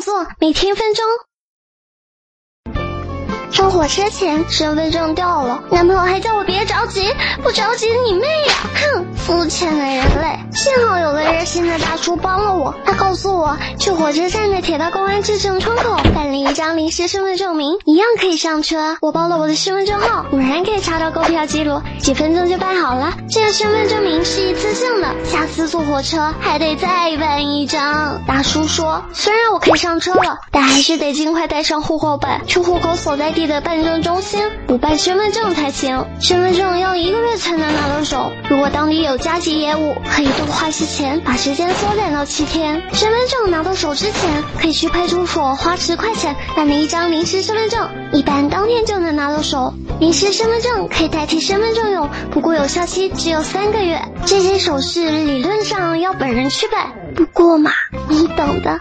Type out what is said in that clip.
坐，每天一分钟。上火车前身份证掉了，男朋友还叫我别着急，不着急你妹呀！哼，肤浅的人类。幸好有个热心的大叔帮了我，他告诉我去火车站的铁道公安制证窗口办一张临时身份证明，一样可以上车。我报了我的身份证号，果然可以查到购票记录，几分钟就办好了。这个身份证明是一次性的，下次坐火车还得再办一张。大叔说，虽然我可以上车了，但还是得尽快带上户口本去户口所在地的办证中心补办身份证才行。身份证要一个月手，如果当地有加急业务，可以多花些钱把时间缩短到七天。身份证拿到手之前，可以去派出所花十块钱办理一张临时身份证，一般当天就能拿到手。临时身份证可以代替身份证用，不过有效期只有三个月。这些手续理论上要本人去办，不过嘛，你懂的。